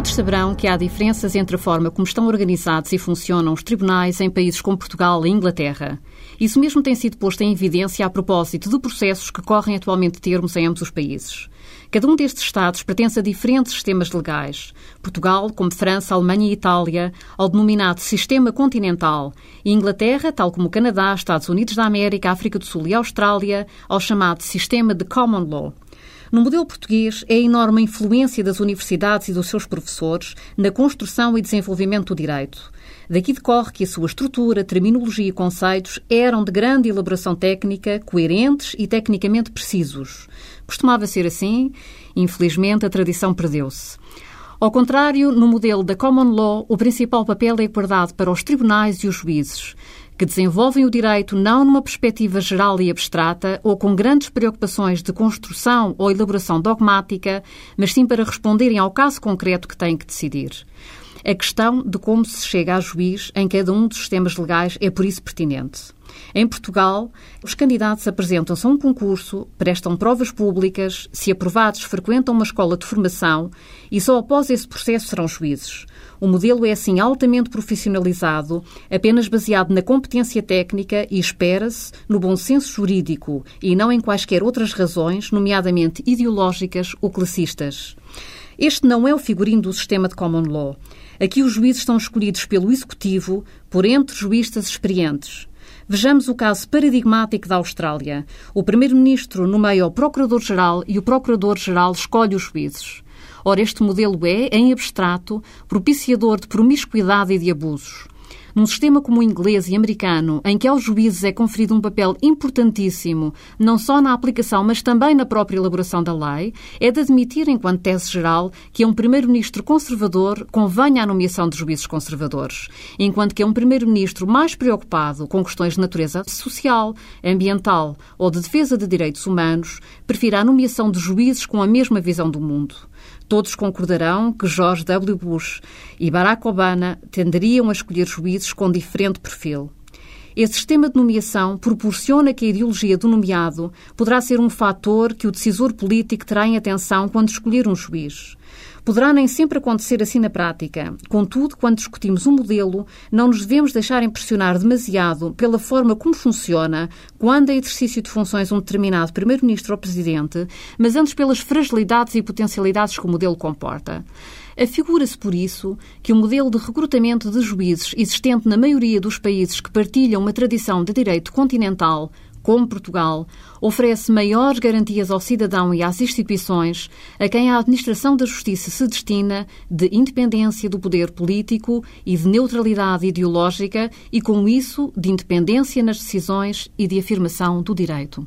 Todos saberão que há diferenças entre a forma como estão organizados e funcionam os tribunais em países como Portugal e Inglaterra. Isso mesmo tem sido posto em evidência a propósito de processos que correm atualmente termos em ambos os países. Cada um destes Estados pertence a diferentes sistemas legais. Portugal, como França, Alemanha e Itália, ao denominado Sistema Continental, e Inglaterra, tal como Canadá, Estados Unidos da América, África do Sul e Austrália, ao chamado Sistema de Common Law. No modelo português, é a enorme influência das universidades e dos seus professores na construção e desenvolvimento do direito. Daqui decorre que a sua estrutura, terminologia e conceitos eram de grande elaboração técnica, coerentes e tecnicamente precisos. Costumava ser assim, infelizmente a tradição perdeu-se. Ao contrário, no modelo da Common Law, o principal papel é guardado para os tribunais e os juízes, que desenvolvem o direito não numa perspectiva geral e abstrata ou com grandes preocupações de construção ou elaboração dogmática, mas sim para responderem ao caso concreto que têm que decidir. A questão de como se chega a juiz em cada um dos sistemas legais é por isso pertinente. Em Portugal, os candidatos apresentam-se a um concurso, prestam provas públicas, se aprovados, frequentam uma escola de formação e só após esse processo serão juízes. O modelo é assim altamente profissionalizado, apenas baseado na competência técnica e espera-se no bom senso jurídico e não em quaisquer outras razões, nomeadamente ideológicas ou classistas. Este não é o figurino do sistema de common law. Aqui os juízes estão escolhidos pelo executivo por entre juízes experientes. Vejamos o caso paradigmático da Austrália. O primeiro-ministro nomeia o procurador-geral e o procurador-geral escolhe os juízes. Ora, este modelo é, em abstrato, propiciador de promiscuidade e de abusos. Num sistema como o inglês e americano, em que aos juízes é conferido um papel importantíssimo, não só na aplicação, mas também na própria elaboração da lei, é de admitir, enquanto tese geral, que a um primeiro-ministro conservador convenha a nomeação de juízes conservadores, enquanto que a um primeiro-ministro mais preocupado com questões de natureza social, ambiental ou de defesa de direitos humanos, prefira a nomeação de juízes com a mesma visão do mundo. Todos concordarão que George W. Bush e Barack Obama tenderiam a escolher juízes com diferente perfil. Esse sistema de nomeação proporciona que a ideologia do nomeado poderá ser um fator que o decisor político terá em atenção quando escolher um juiz. Poderá nem sempre acontecer assim na prática. Contudo, quando discutimos um modelo, não nos devemos deixar impressionar demasiado pela forma como funciona quando é exercício de funções um determinado Primeiro-Ministro ou Presidente, mas antes pelas fragilidades e potencialidades que o modelo comporta. Afigura-se, por isso, que o modelo de recrutamento de juízes existente na maioria dos países que partilham uma tradição de direito continental como Portugal, oferece maiores garantias ao cidadão e às instituições a quem a administração da justiça se destina de independência do poder político e de neutralidade ideológica e, com isso, de independência nas decisões e de afirmação do direito.